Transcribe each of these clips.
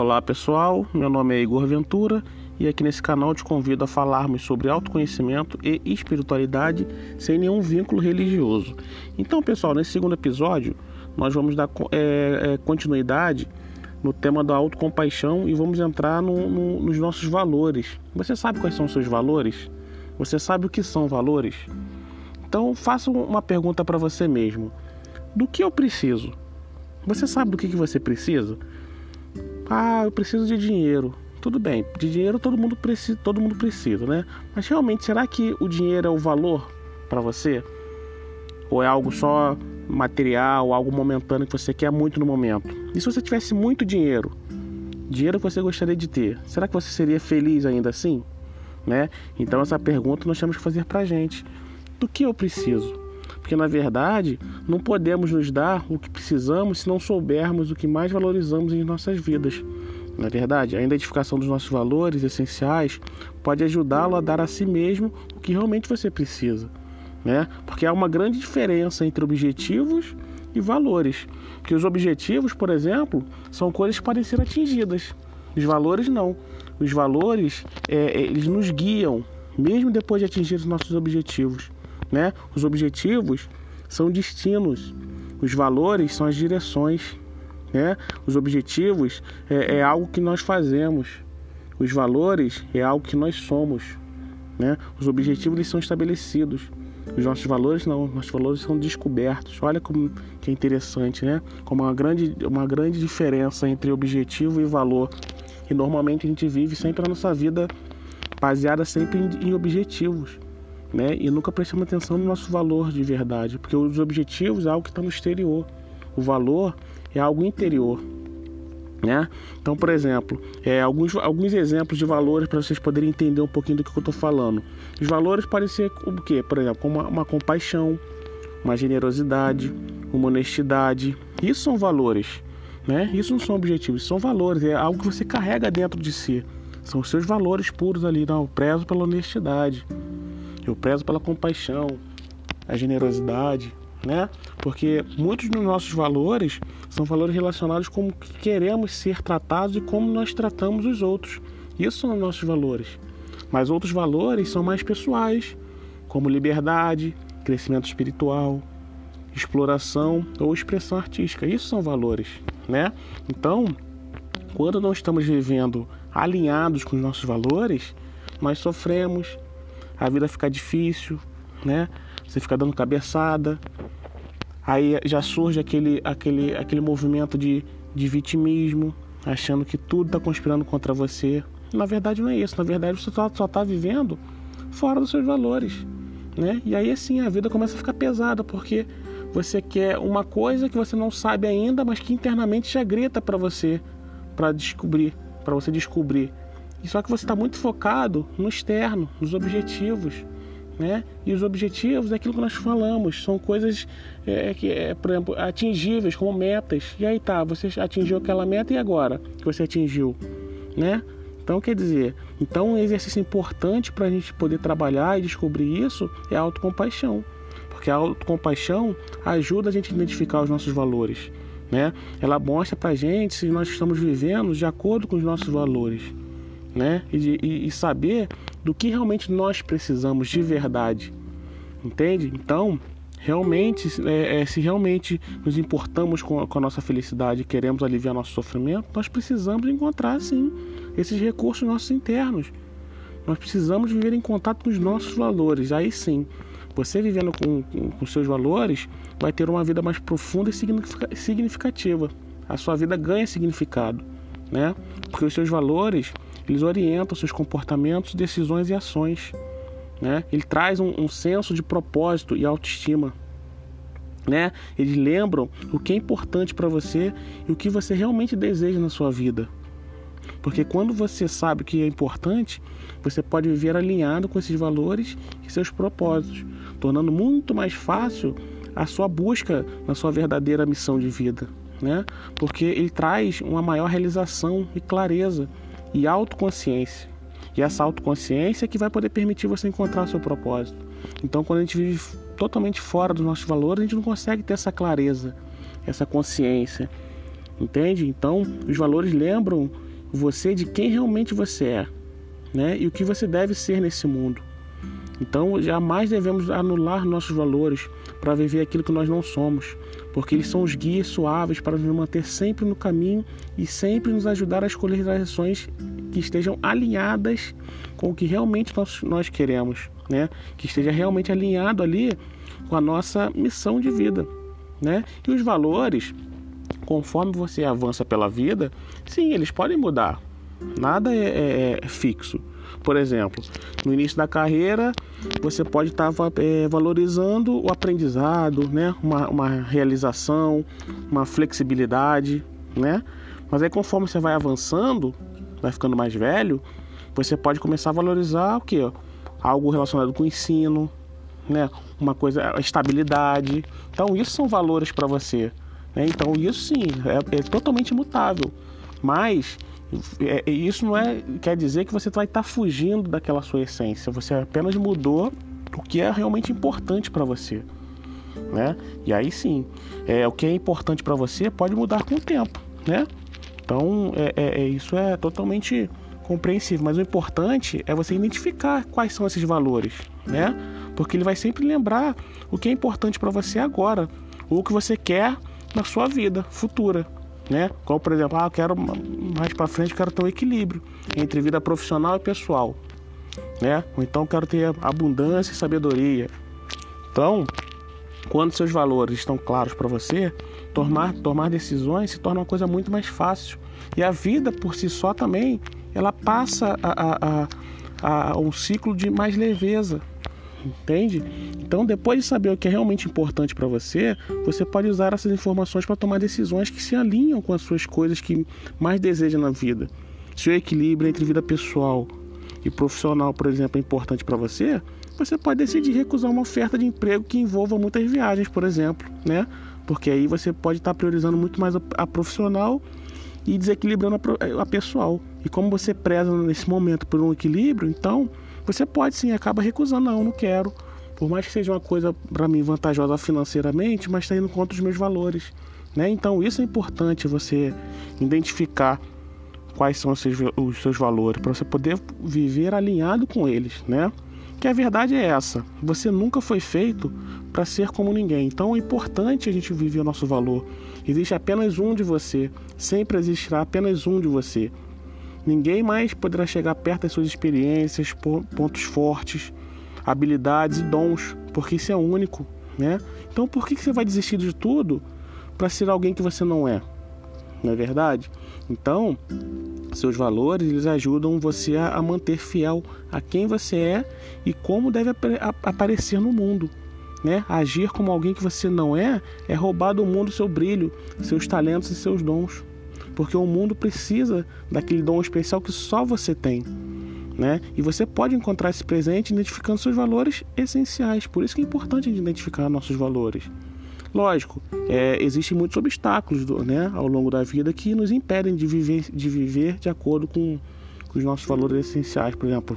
Olá pessoal, meu nome é Igor Ventura e aqui nesse canal te convido a falarmos sobre autoconhecimento e espiritualidade sem nenhum vínculo religioso. Então, pessoal, nesse segundo episódio nós vamos dar é, é, continuidade no tema da autocompaixão e vamos entrar no, no, nos nossos valores. Você sabe quais são os seus valores? Você sabe o que são valores? Então, faça uma pergunta para você mesmo: do que eu preciso? Você sabe do que, que você precisa? Ah, eu preciso de dinheiro. Tudo bem, de dinheiro todo mundo precisa, todo mundo precisa, né? Mas realmente, será que o dinheiro é o valor para você? Ou é algo só material, algo momentâneo que você quer muito no momento? E se você tivesse muito dinheiro, dinheiro que você gostaria de ter, será que você seria feliz ainda assim? Né? Então essa pergunta nós temos que fazer pra gente. Do que eu preciso? Porque na verdade, não podemos nos dar o que precisamos se não soubermos o que mais valorizamos em nossas vidas. Na verdade, a identificação dos nossos valores essenciais pode ajudá-lo a dar a si mesmo o que realmente você precisa, né? Porque há uma grande diferença entre objetivos e valores. Porque os objetivos, por exemplo, são coisas que podem ser atingidas. Os valores não. Os valores, é, eles nos guiam, mesmo depois de atingir os nossos objetivos. Né? Os objetivos são destinos, os valores são as direções. Né? Os objetivos é, é algo que nós fazemos, os valores é algo que nós somos. Né? Os objetivos eles são estabelecidos. Os nossos valores não, nossos valores são descobertos. Olha como que é interessante, né? Como uma grande, uma grande diferença entre objetivo e valor. E normalmente a gente vive sempre a nossa vida baseada sempre em, em objetivos né? E nunca prestamos atenção no nosso valor de verdade, porque os objetivos é algo que está no exterior, o valor é algo interior, né? Então, por exemplo, é, alguns, alguns exemplos de valores para vocês poderem entender um pouquinho do que eu estou falando. Os valores podem ser o quê? Por exemplo, uma, uma compaixão, uma generosidade, uma honestidade. Isso são valores, né? Isso não são objetivos, são valores. É algo que você carrega dentro de si. São os seus valores puros ali. Não, eu prezo pela honestidade. Eu prezo pela compaixão, a generosidade, né? Porque muitos dos nossos valores são valores relacionados com como queremos ser tratados e como nós tratamos os outros. Isso são os nossos valores. Mas outros valores são mais pessoais, como liberdade, crescimento espiritual, exploração ou expressão artística. Isso são valores, né? Então, quando não estamos vivendo alinhados com os nossos valores, nós sofremos, a vida fica difícil, né? Você fica dando cabeçada. Aí já surge aquele, aquele, aquele movimento de, de vitimismo, achando que tudo está conspirando contra você. Na verdade não é isso, na verdade você só está vivendo fora dos seus valores, né? E aí assim a vida começa a ficar pesada, porque você quer uma coisa que você não sabe ainda, mas que internamente já grita para você, para descobrir, para você descobrir. Só que você está muito focado no externo, nos objetivos. Né? E os objetivos é aquilo que nós falamos, são coisas é, que, é, por exemplo, atingíveis, como metas. E aí tá, você atingiu aquela meta e agora que você atingiu, né? Então quer dizer, então um exercício importante para a gente poder trabalhar e descobrir isso é a autocompaixão, porque a autocompaixão ajuda a gente a identificar os nossos valores, né? Ela mostra para a gente se nós estamos vivendo de acordo com os nossos valores né? E, e, saber do que realmente nós precisamos de verdade, entende? Então, realmente, é, é, se realmente nos importamos com, com a nossa felicidade e queremos aliviar nosso sofrimento, nós precisamos encontrar, sim, esses recursos nossos internos. Nós precisamos viver em contato com os nossos valores. Aí sim, você vivendo com, com, com seus valores vai ter uma vida mais profunda e significativa. A sua vida ganha significado, né? Porque os seus valores eles orientam seus comportamentos, decisões e ações. Né? Ele traz um, um senso de propósito e autoestima. Né? Eles lembram o que é importante para você e o que você realmente deseja na sua vida. Porque quando você sabe o que é importante, você pode viver alinhado com esses valores e seus propósitos, tornando muito mais fácil a sua busca na sua verdadeira missão de vida, né? Porque ele traz uma maior realização e clareza e autoconsciência. E essa autoconsciência é que vai poder permitir você encontrar o seu propósito. Então, quando a gente vive totalmente fora dos nossos valores, a gente não consegue ter essa clareza, essa consciência. Entende? Então, os valores lembram você de quem realmente você é, né? E o que você deve ser nesse mundo. Então, jamais devemos anular nossos valores para viver aquilo que nós não somos, porque eles são os guias suaves para nos manter sempre no caminho e sempre nos ajudar a escolher direções que estejam alinhadas com o que realmente nós, nós queremos, né? Que esteja realmente alinhado ali com a nossa missão de vida, né? E os valores, conforme você avança pela vida, sim, eles podem mudar. Nada é, é, é fixo. Por exemplo, no início da carreira, você pode estar é, valorizando o aprendizado, né? uma, uma realização, uma flexibilidade, né? Mas aí conforme você vai avançando, vai ficando mais velho, você pode começar a valorizar o que? Algo relacionado com o ensino, né? Uma coisa, estabilidade. Então isso são valores para você. Né? Então isso sim é, é totalmente mutável. Mas é, isso não é quer dizer que você vai estar tá fugindo daquela sua essência. Você apenas mudou o que é realmente importante para você, né? E aí sim, é o que é importante para você pode mudar com o tempo, né? Então é, é, é, isso é totalmente compreensível. Mas o importante é você identificar quais são esses valores, né? Porque ele vai sempre lembrar o que é importante para você agora, ou o que você quer na sua vida futura né? Como por exemplo, ah, eu quero mais para frente quero ter um equilíbrio entre vida profissional e pessoal, né? Ou então quero ter abundância e sabedoria. Então, quando seus valores estão claros para você, tomar tomar decisões se torna uma coisa muito mais fácil. E a vida por si só também, ela passa a, a, a, a um ciclo de mais leveza, entende? Então, depois de saber o que é realmente importante para você, você pode usar essas informações para tomar decisões que se alinham com as suas coisas que mais deseja na vida. Se o equilíbrio entre vida pessoal e profissional, por exemplo, é importante para você, você pode decidir recusar uma oferta de emprego que envolva muitas viagens, por exemplo, né? Porque aí você pode estar priorizando muito mais a profissional e desequilibrando a pessoal. E como você preza nesse momento por um equilíbrio, então você pode sim, acaba recusando, não, não quero. Por mais que seja uma coisa para mim vantajosa financeiramente, mas está indo contra os meus valores. Né? Então isso é importante você identificar quais são os seus, os seus valores para você poder viver alinhado com eles, né? Que a verdade é essa: você nunca foi feito para ser como ninguém. Então é importante a gente viver o nosso valor. Existe apenas um de você, sempre existirá apenas um de você. Ninguém mais poderá chegar perto das suas experiências, pontos fortes, habilidades e dons, porque isso é único, né? Então por que você vai desistir de tudo para ser alguém que você não é? Não é verdade? Então, seus valores eles ajudam você a, manter fiel a quem você é e como deve aparecer no mundo. Né? Agir como alguém que você não é é roubar do mundo seu brilho, seus talentos e seus dons porque o mundo precisa daquele dom especial que só você tem. Né? E você pode encontrar esse presente identificando seus valores essenciais. Por isso que é importante identificar nossos valores. Lógico, é, existem muitos obstáculos né, ao longo da vida que nos impedem de viver de, viver de acordo com, com os nossos valores essenciais. Por exemplo,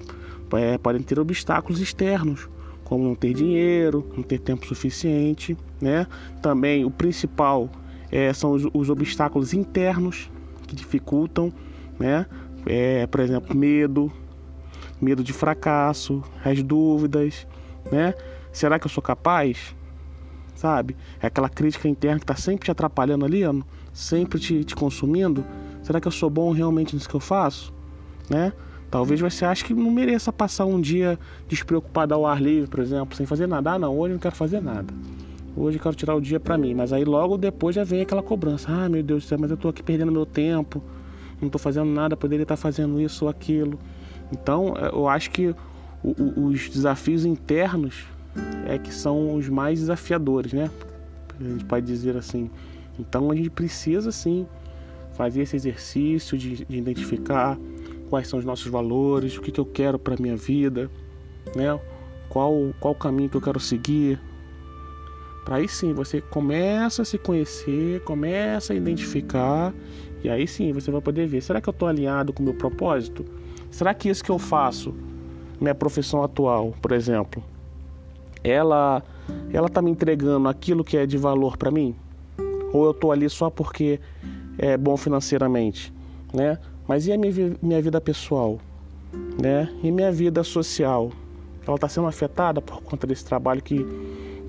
é, podem ter obstáculos externos, como não ter dinheiro, não ter tempo suficiente. Né? Também o principal é, são os, os, obstáculos internos que dificultam, né? É, por exemplo, medo, medo de fracasso, as dúvidas, né? Será que eu sou capaz? Sabe? É aquela crítica interna que está sempre te atrapalhando ali, sempre te, te consumindo. Será que eu sou bom realmente nisso que eu faço? Né? Talvez você ache que não mereça passar um dia despreocupado ao ar livre, por exemplo, sem fazer nada. Ah, não, hoje eu não quero fazer nada. Hoje eu quero tirar o dia para mim, mas aí logo depois já vem aquela cobrança. Ah, meu Deus do céu, mas eu tô aqui perdendo meu tempo, não tô fazendo nada, poderia estar fazendo isso ou aquilo. Então, eh, eu acho que os desafios internos é que são os mais desafiadores, né? A gente pode dizer assim. Então, a gente precisa sim fazer esse exercício de, de identificar quais são os nossos valores, o que, que eu quero para minha vida, né? Qual qual caminho que eu quero seguir, para aí sim você começa a se conhecer, começa a identificar, e aí sim você vai poder ver: será que eu estou alinhado com o meu propósito? Será que isso que eu faço, minha profissão atual, por exemplo, ela ela está me entregando aquilo que é de valor para mim? Ou eu estou ali só porque é bom financeiramente, né? Mas e a minha, minha vida pessoal? Né? E minha vida social? Ela está sendo afetada por conta desse trabalho que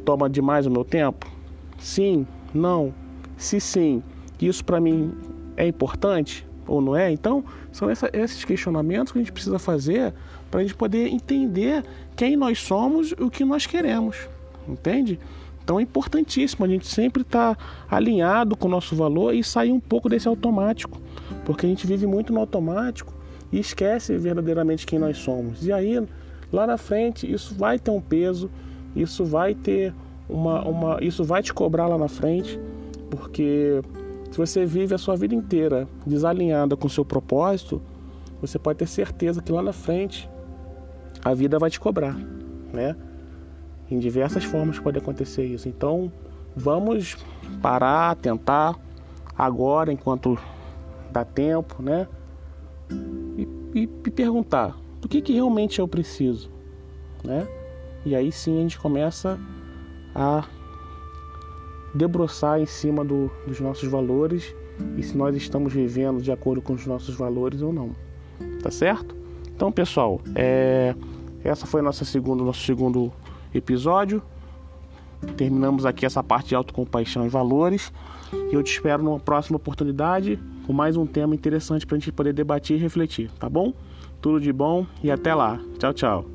toma demais o meu tempo? Sim, não. Se sim, isso para mim é importante ou não é? Então, são essa, esses questionamentos que a gente precisa fazer para a gente poder entender quem nós somos e o que nós queremos, entende? Então é importantíssimo a gente sempre estar tá alinhado com o nosso valor e sair um pouco desse automático, porque a gente vive muito no automático e esquece verdadeiramente quem nós somos. E aí, lá na frente, isso vai ter um peso, isso vai ter uma, uma isso vai te cobrar lá na frente, porque se você vive a sua vida inteira desalinhada com o seu propósito, você pode ter certeza que lá na frente a vida vai te cobrar, né? Em diversas formas pode acontecer isso. Então, vamos parar, tentar agora, enquanto dá tempo, né? E, e, e perguntar: do que, que realmente eu preciso, né? E aí sim a gente começa a debruçar em cima do, dos nossos valores e se nós estamos vivendo de acordo com os nossos valores ou não. Tá certo? Então, pessoal, é essa foi nossa segundo, nosso segundo episódio. Terminamos aqui essa parte de autocompaixão e valores. E eu te espero numa próxima oportunidade com mais um tema interessante para a gente poder debater e refletir, tá bom? Tudo de bom e até lá. Tchau, tchau.